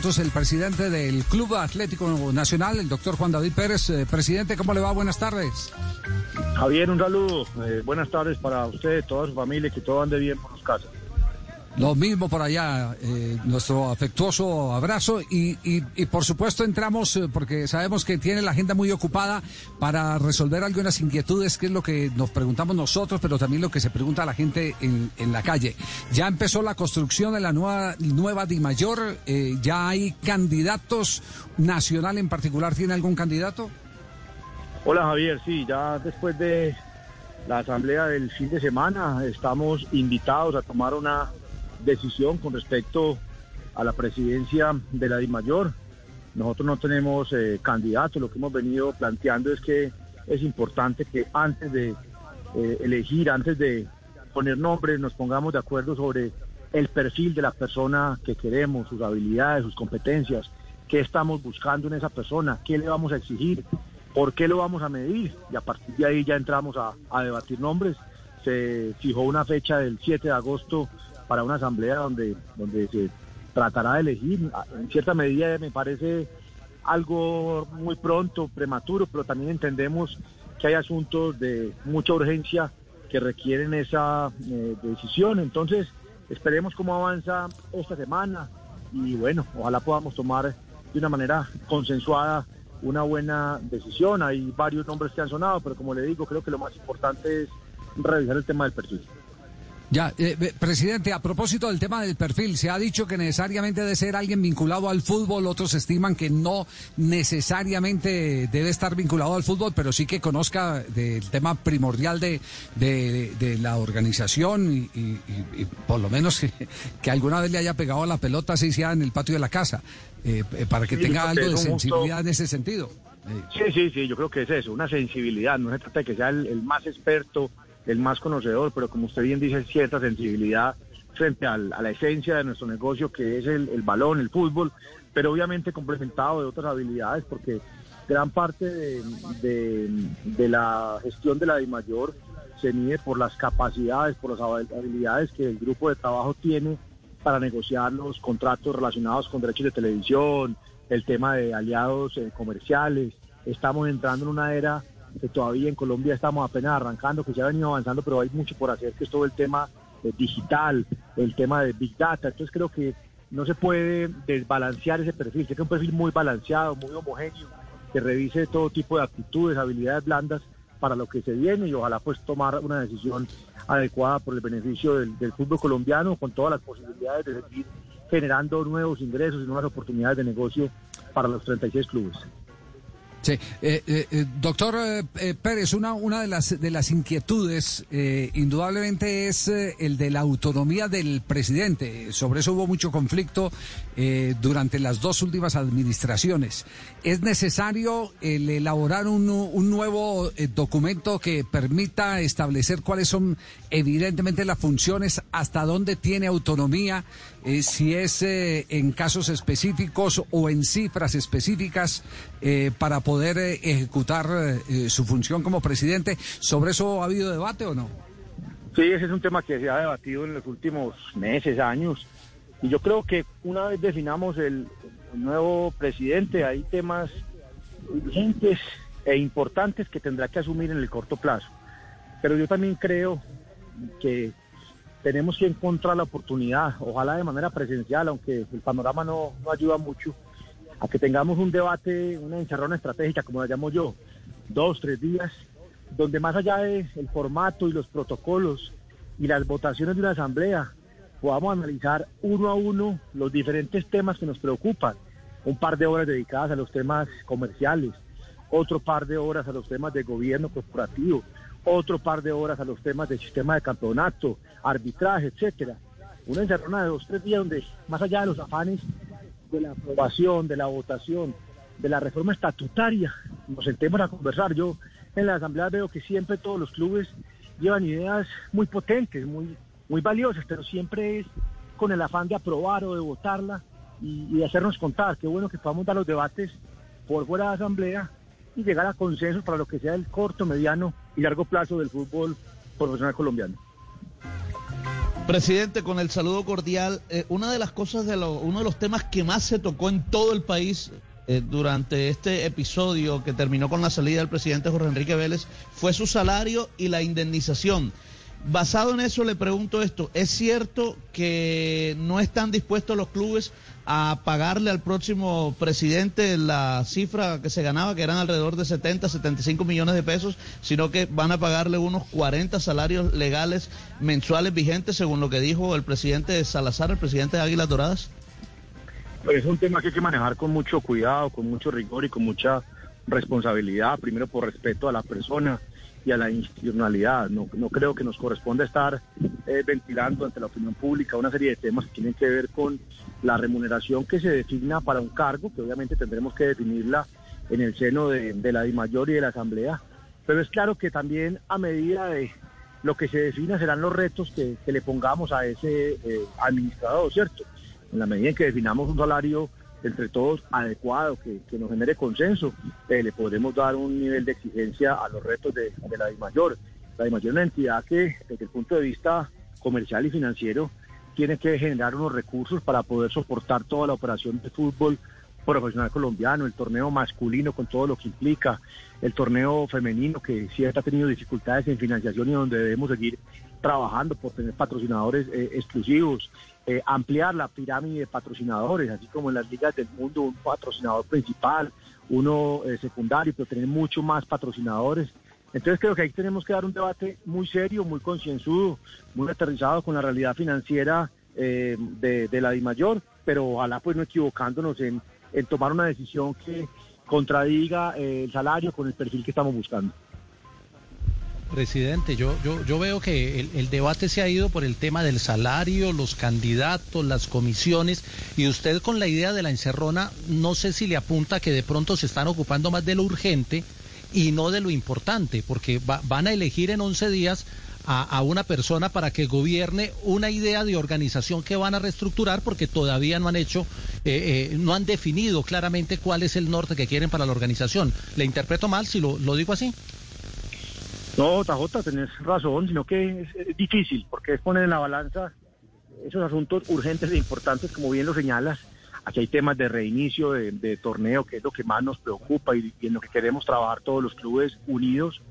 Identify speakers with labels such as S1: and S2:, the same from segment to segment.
S1: Entonces, el presidente del Club Atlético Nacional, el doctor Juan David Pérez. Eh, presidente, ¿cómo le va? Buenas tardes.
S2: Javier, un saludo. Eh, buenas tardes para usted, toda su familia, que todo ande bien por los casas.
S1: Lo mismo por allá, eh, nuestro afectuoso abrazo y, y, y por supuesto entramos eh, porque sabemos que tiene la agenda muy ocupada para resolver algunas inquietudes, que es lo que nos preguntamos nosotros, pero también lo que se pregunta a la gente en, en la calle. Ya empezó la construcción de la nueva, nueva DIMAYOR, eh, ya hay candidatos, Nacional en particular, ¿tiene algún candidato?
S2: Hola Javier, sí, ya después de la asamblea del fin de semana estamos invitados a tomar una decisión con respecto a la presidencia de la DIMAYOR. Nosotros no tenemos eh, candidato, lo que hemos venido planteando es que es importante que antes de eh, elegir, antes de poner nombres, nos pongamos de acuerdo sobre el perfil de la persona que queremos, sus habilidades, sus competencias, qué estamos buscando en esa persona, qué le vamos a exigir, por qué lo vamos a medir y a partir de ahí ya entramos a, a debatir nombres. Se fijó una fecha del 7 de agosto para una asamblea donde, donde se tratará de elegir. En cierta medida me parece algo muy pronto, prematuro, pero también entendemos que hay asuntos de mucha urgencia que requieren esa eh, decisión. Entonces, esperemos cómo avanza esta semana y bueno, ojalá podamos tomar de una manera consensuada una buena decisión. Hay varios nombres que han sonado, pero como le digo, creo que lo más importante es revisar el tema del perfil.
S1: Ya, eh, presidente, a propósito del tema del perfil, se ha dicho que necesariamente debe ser alguien vinculado al fútbol, otros estiman que no necesariamente debe estar vinculado al fútbol, pero sí que conozca del tema primordial de, de, de la organización y, y, y, por lo menos que, que, alguna vez le haya pegado a la pelota, así sea en el patio de la casa, eh, para que sí, tenga algo de sensibilidad en ese sentido.
S2: Sí, sí, sí, yo creo que es eso, una sensibilidad, no se trata de que sea el, el más experto el más conocedor, pero como usted bien dice, cierta sensibilidad frente a la esencia de nuestro negocio, que es el, balón, el fútbol, pero obviamente complementado de otras habilidades, porque gran parte de la gestión de la DIMAYOR se mide por las capacidades, por las habilidades que el grupo de trabajo tiene para negociar los contratos relacionados con derechos de televisión, el tema de aliados eh, comerciales. Estamos entrando en una era que todavía en Colombia estamos apenas arrancando, que se ha venido avanzando, pero hay mucho por hacer, que es todo el tema eh, digital, el tema de Big Data. Entonces creo que no se puede desbalancear ese perfil, que es un perfil muy balanceado, muy homogéneo, que revise todo tipo de actitudes, habilidades blandas para lo que se viene y ojalá pues tomar una decisión adecuada por el beneficio del fútbol colombiano con todas las posibilidades de seguir generando nuevos ingresos y nuevas oportunidades de negocio para los 36 clubes.
S1: Sí, eh, eh, doctor eh, Pérez, una, una de las de las inquietudes indudablemente es el de la autonomía del presidente. Sobre eso hubo mucho conflicto durante las dos últimas administraciones. ¿Es necesario el elaborar un, un nuevo documento que permita establecer cuáles son evidentemente las funciones, hasta dónde tiene autonomía, si es en casos específicos o en cifras específicas para poder poder eh, ejecutar eh, su función como presidente. ¿Sobre eso ha habido debate o no?
S2: Sí, ese es un tema que se ha debatido en los últimos meses, años. Y yo creo que una vez definamos el, el nuevo presidente, hay temas urgentes e importantes que tendrá que asumir en el corto plazo. Pero yo también creo que tenemos que encontrar la oportunidad, ojalá de manera presencial, aunque el panorama no, no ayuda mucho, a que tengamos un debate, una encerrona estratégica, como la llamo yo, dos, tres días, donde más allá del formato y los protocolos y las votaciones de una asamblea, podamos analizar uno a uno los diferentes temas que nos preocupan. Un par de horas dedicadas a los temas comerciales, otro par de horas a los temas de gobierno corporativo, otro par de horas a los temas del sistema de campeonato, arbitraje, etcétera. Una encerrona de dos, tres días donde, más allá de los afanes de la aprobación, de la votación, de la reforma estatutaria, nos sentemos a conversar. Yo en la asamblea veo que siempre todos los clubes llevan ideas muy potentes, muy, muy valiosas, pero siempre es con el afán de aprobar o de votarla y, de hacernos contar. Qué bueno que podamos dar los debates por fuera de la asamblea y llegar a consensos para lo que sea el corto, mediano y largo plazo del fútbol profesional colombiano.
S3: Presidente, con el saludo cordial, eh, una de las cosas, de lo, uno de los temas que más se tocó en todo el país eh, durante este episodio que terminó con la salida del presidente Jorge Enrique Vélez fue su salario y la indemnización. Basado en eso le pregunto esto, ¿es cierto que no están dispuestos los clubes a pagarle al próximo presidente la cifra que se ganaba, que eran alrededor de 70, 75 millones de pesos, sino que van a pagarle unos 40 salarios legales mensuales vigentes, según lo que dijo el presidente Salazar, el presidente de Águilas Doradas?
S2: Pues es un tema que hay que manejar con mucho cuidado, con mucho rigor y con mucha responsabilidad, primero por respeto a la persona y a la institucionalidad. No, no creo que nos corresponda estar eh, ventilando ante la opinión pública una serie de temas que tienen que ver con la remuneración que se designa para un cargo, que obviamente tendremos que definirla en el seno de, de la DIMAYOR y de la Asamblea. Pero es claro que también a medida de lo que se defina serán los retos que, que le pongamos a ese eh, administrador, ¿cierto? En la medida en que definamos un salario entre todos adecuado, que, que nos genere consenso, eh, le podremos dar un nivel de exigencia a los retos de, de la DIMAYOR. La DIMAYOR es una entidad que, desde el punto de vista comercial y financiero, tiene que generar unos recursos para poder soportar toda la operación de fútbol profesional colombiano, el torneo masculino con todo lo que implica, el torneo femenino que siempre ha tenido dificultades en financiación y donde debemos seguir trabajando por tener patrocinadores eh, exclusivos, eh, ampliar la pirámide de patrocinadores, así como en las ligas del mundo un patrocinador principal, uno eh, secundario, pero tener mucho más patrocinadores. Entonces creo que ahí tenemos que dar un debate muy serio, muy concienzudo, muy aterrizado con la realidad financiera eh, de, de la DIMAYOR, pero ojalá pues no equivocándonos en, tomar una decisión que contradiga eh, el salario con el perfil que estamos buscando.
S4: Presidente, yo, yo, yo veo que el, el, debate se ha ido por el tema del salario, los candidatos, las comisiones, y usted con la idea de la encerrona, no sé si le apunta que de pronto se están ocupando más de lo urgente y no de lo importante, porque va, van a elegir en 11 días a, a, una persona para que gobierne una idea de organización que van a reestructurar porque todavía no han hecho, eh, eh, no han definido claramente cuál es el norte que quieren para la organización. ¿Le interpreto mal si lo, lo digo así?
S2: No, Tajota, tenés razón, sino que es, difícil, porque es poner en la balanza esos asuntos urgentes e importantes, como bien lo señalas. Aquí hay temas de reinicio de, de torneo, que es lo que más nos preocupa y, y, en lo que queremos trabajar todos los clubes unidos,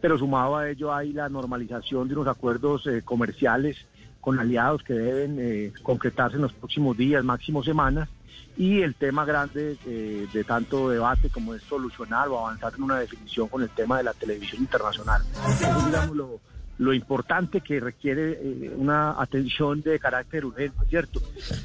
S2: pero sumado a ello hay la normalización de unos acuerdos eh, comerciales con aliados que deben eh, concretarse en los próximos días, máximo semanas, y el tema grande eh, de tanto debate como es solucionar o avanzar en una definición con el tema de la televisión internacional. Eso, digamos, lo, lo, importante que requiere eh, una atención de carácter urgente, ¿cierto?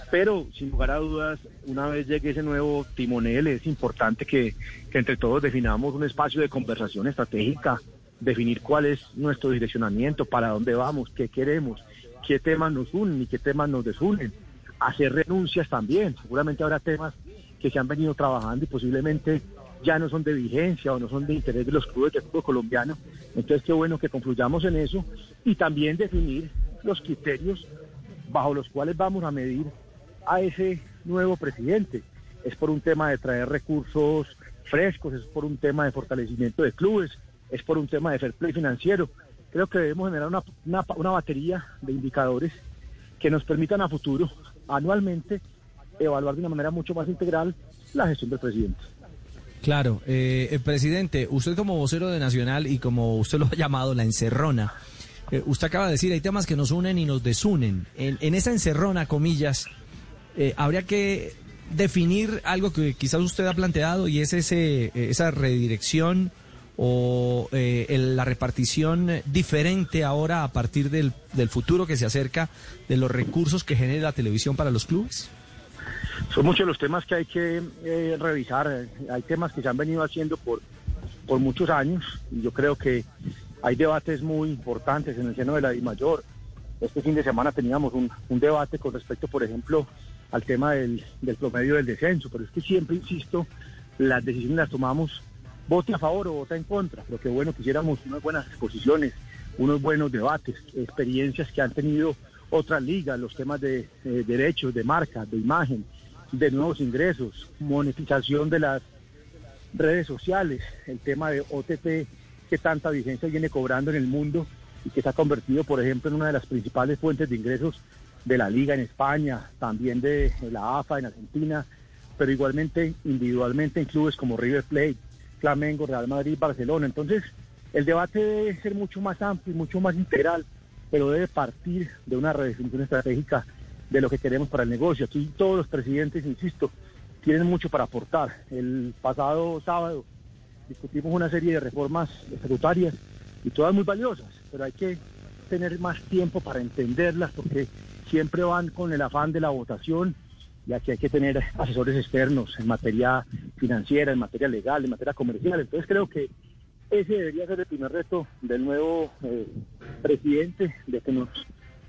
S2: Pero, sin lugar a dudas, una vez llegue ese nuevo timonel, es importante que, que entre todos definamos un espacio de conversación estratégica, definir cuál es nuestro direccionamiento, para dónde vamos, qué queremos, qué temas nos unen y qué temas nos desunen hacer renuncias también. Seguramente habrá temas que se han venido trabajando y posiblemente ya no son de vigencia o no son de interés de los clubes de fútbol colombiano. Entonces, qué bueno que concluyamos en eso y también definir los criterios bajo los cuales vamos a medir a ese nuevo presidente. Es por un tema de traer recursos frescos, es por un tema de fortalecimiento de clubes, es por un tema de fair play financiero. Creo que debemos generar una, una, una batería de indicadores que nos permitan a futuro anualmente evaluar de una manera mucho más integral la gestión del presidente.
S5: Claro, eh, el presidente, usted como vocero de Nacional y como usted lo ha llamado la encerrona, eh, usted acaba de decir, hay temas que nos unen y nos desunen. En, en esa encerrona, comillas, eh, habría que definir algo que quizás usted ha planteado y es ese, esa redirección o eh, el, la repartición diferente ahora a partir del, del, futuro que se acerca de los recursos que genera la televisión para los clubes?
S2: Son muchos los temas que hay que eh, revisar. Hay temas que se han venido haciendo por, por muchos años y yo creo que hay debates muy importantes en el seno de la DIMAYOR. Este fin de semana teníamos un, un debate con respecto, por ejemplo, al tema del, del promedio del descenso, pero es que siempre, insisto, las decisiones las tomamos vote a favor o vote en contra, pero que bueno, quisiéramos unas buenas exposiciones, unos buenos debates, experiencias que han tenido otras ligas, los temas de eh, derechos, de marca, de imagen, de nuevos ingresos, monetización de las redes sociales, el tema de OTT que tanta vigencia viene cobrando en el mundo y que se ha convertido, por ejemplo, en una de las principales fuentes de ingresos de la liga en España, también de la AFA en Argentina, pero igualmente individualmente en clubes como River Plate, Flamengo, Real Madrid, Barcelona. Entonces, el debate debe ser mucho más amplio y mucho más integral, pero debe partir de una redefinición estratégica de lo que queremos para el negocio. Aquí todos los presidentes, insisto, tienen mucho para aportar. El pasado sábado discutimos una serie de reformas estatutarias y todas muy valiosas, pero hay que tener más tiempo para entenderlas porque siempre van con el afán de la votación y aquí hay que tener asesores externos en materia financiera, en materia legal, en materia comercial. Entonces creo que ese debería ser el primer reto del nuevo eh, presidente, de que nos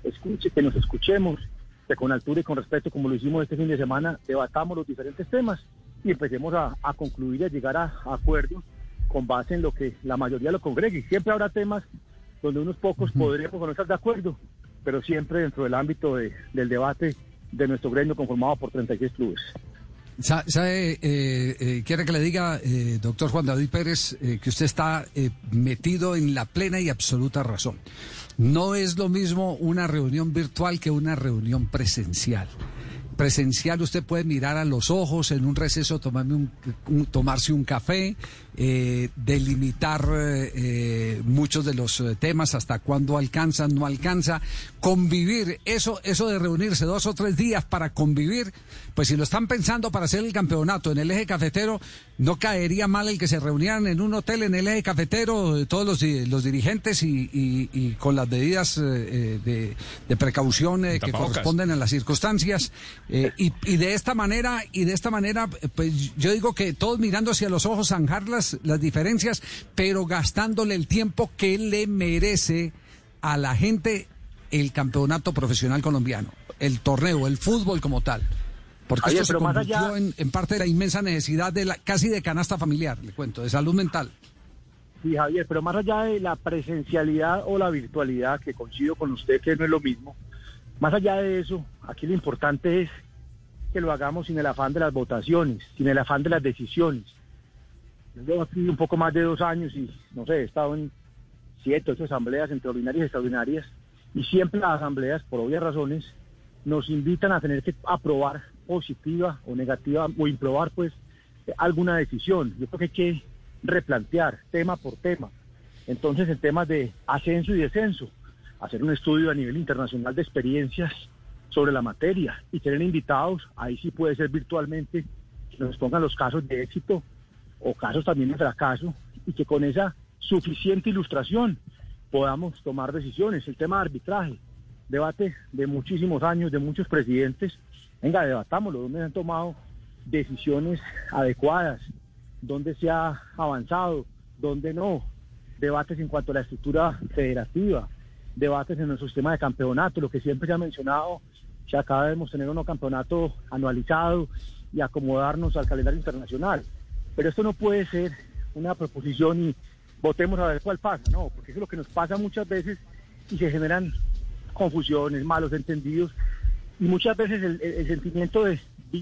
S2: escuche, que nos escuchemos, que con altura y con respeto, como lo hicimos este fin de semana, debatamos los diferentes temas y empecemos a, concluir y a llegar a, acuerdos con base en lo que la mayoría lo congregue. Y siempre habrá temas donde unos pocos podríamos no estar de acuerdo, pero siempre dentro del ámbito del debate de nuestro gremio conformado por 36 clubes.
S1: ¿Sabe, eh, eh, quiere que le diga, eh, doctor Juan David Pérez, que usted está metido en la plena y absoluta razón? No es lo mismo una reunión virtual que una reunión presencial presencial usted puede mirar a los ojos en un receso, tomarme un, tomarse un café, eh, delimitar eh, eh, muchos de los temas, hasta cuándo alcanza, no alcanza, convivir, eso, eso de reunirse dos o tres días para convivir, pues si lo están pensando para hacer el campeonato en el eje cafetero, no caería mal el que se reunieran en un hotel en el eje cafetero todos los, los dirigentes y, con las medidas de, precaución que corresponden a las circunstancias eh, y, de esta manera, y de esta manera, pues yo digo que todos mirando hacia los ojos, zanjar las, las diferencias, pero gastándole el tiempo que le merece a la gente el campeonato profesional colombiano, el torneo, el fútbol como tal. Porque esto se convirtió en, en, parte de la inmensa necesidad de la, casi de canasta familiar, le cuento, de salud mental.
S2: Sí, Javier, pero más allá de la presencialidad o la virtualidad, que coincido con usted que no es lo mismo, más allá de eso, aquí lo importante es que lo hagamos sin el afán de las votaciones, sin el afán de las decisiones. Yo llevo aquí un poco más de dos años y, no sé, he estado en siete, ocho asambleas entre ordinarias y extraordinarias, y siempre las asambleas, por obvias razones, nos invitan a tener que aprobar positiva o negativa, o improbar, pues, alguna decisión. Yo creo que hay que replantear tema por tema. Entonces, en temas de ascenso y descenso, hacer un estudio a nivel internacional de experiencias sobre la materia y tener invitados, ahí sí puede ser virtualmente, que nos pongan los casos de éxito o casos también de fracaso y que con esa suficiente ilustración podamos tomar decisiones. El tema de arbitraje, debate de muchísimos años, de muchos presidentes, venga, debatámoslo, donde se han tomado decisiones adecuadas, dónde se ha avanzado, dónde no, debates en cuanto a la estructura federativa, debates en nuestro sistema de campeonato, lo que siempre se ha mencionado, que acá debemos tener un campeonato anualizado y acomodarnos al calendario internacional. Pero esto no puede ser una proposición y votemos a ver cuál pasa, no, porque eso es lo que nos pasa muchas veces y se generan confusiones, malos entendidos y muchas veces el, sentimiento de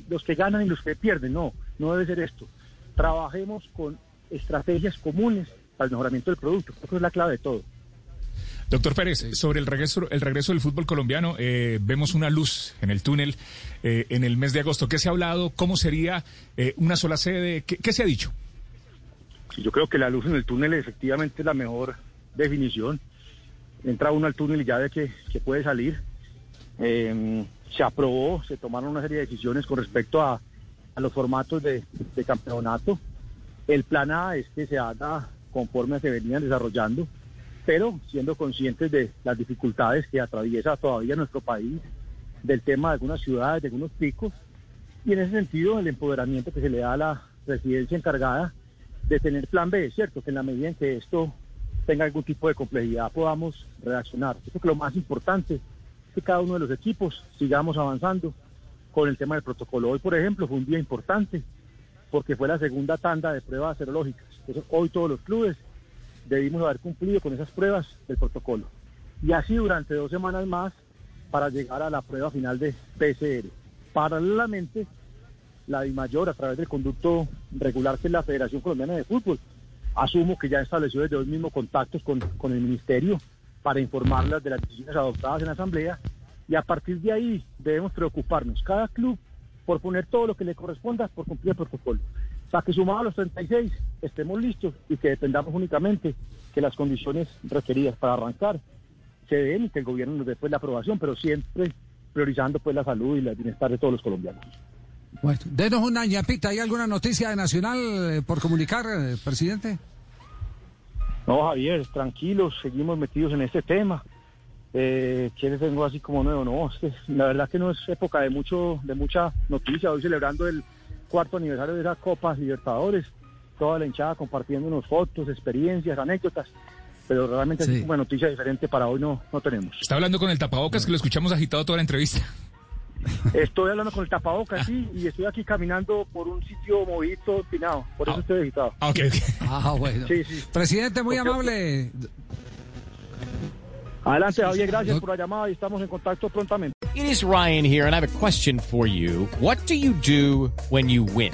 S2: los que ganan y los que pierden, no, no debe ser esto. Trabajemos con estrategias comunes para el mejoramiento del producto, eso es la clave de todo.
S6: Doctor Pérez, sobre el regreso, el regreso del fútbol colombiano, eh, vemos una luz en el túnel eh, en el mes de agosto. ¿Qué se ha hablado? ¿Cómo sería eh, una sola sede? ¿Qué, se ha dicho?
S2: Yo creo que la luz en el túnel efectivamente es la mejor definición. Entra uno al túnel y ya ve que, puede salir. Em, se aprobó, se tomaron una serie de decisiones con respecto a, a los formatos de, de campeonato. El plan A es que se haga conforme se venían desarrollando pero siendo conscientes de las dificultades que atraviesa todavía nuestro país, del tema de algunas ciudades, de algunos picos, y en ese sentido el empoderamiento que se le da a la presidencia encargada de tener plan B, ¿cierto? Que en la medida en que esto tenga algún tipo de complejidad podamos reaccionar. Creo que lo más importante es que cada uno de los equipos sigamos avanzando con el tema del protocolo. Hoy, por ejemplo, fue un día importante porque fue la segunda tanda de pruebas serológicas. Entonces, hoy todos los clubes debimos haber cumplido con esas pruebas del protocolo. Y así durante dos semanas más para llegar a la prueba final de PCR. Paralelamente, la DIMAYOR, a través del conducto regular que es la Federación Colombiana de Fútbol, asumo que ya estableció desde hoy mismo contactos con, con el Ministerio para informarlas de las decisiones adoptadas en la Asamblea y a partir de ahí debemos preocuparnos, cada club, por poner todo lo que le corresponda por cumplir el protocolo. O sea, que sumado a los 36 estemos listos y que dependamos únicamente que las condiciones requeridas para arrancar se den y que el gobierno nos dé pues, la aprobación, pero siempre priorizando pues la salud y el bienestar de todos los colombianos.
S1: Bueno, denos una ñapita. ¿Hay alguna noticia de Nacional eh, por comunicar, eh, presidente?
S2: No, Javier, tranquilos, seguimos metidos en este tema. Eh, ¿Qué tengo así como nuevo? No, la verdad que no es época de mucho de mucha noticia. Hoy celebrando el cuarto aniversario de esa Copa Libertadores, toda la hinchada compartiendo unos fotos, experiencias, anécdotas. Pero realmente
S1: Sí.
S2: así como noticia diferente para hoy no, no tenemos.
S6: Está hablando con el tapabocas que lo escuchamos agitado toda la entrevista.
S2: Estoy hablando con el tapabocas, sí, y estoy aquí caminando por un sitio movido, empinado. Por eso estoy agitado.
S6: Ah, ok, ok.
S1: Ah, bueno.
S2: Sí, sí.
S1: Presidente, muy amable.
S2: Adelante, Javier, gracias por la llamada y estamos en contacto prontamente.
S7: It is Ryan here, and I have a question for you. What do you do when you win?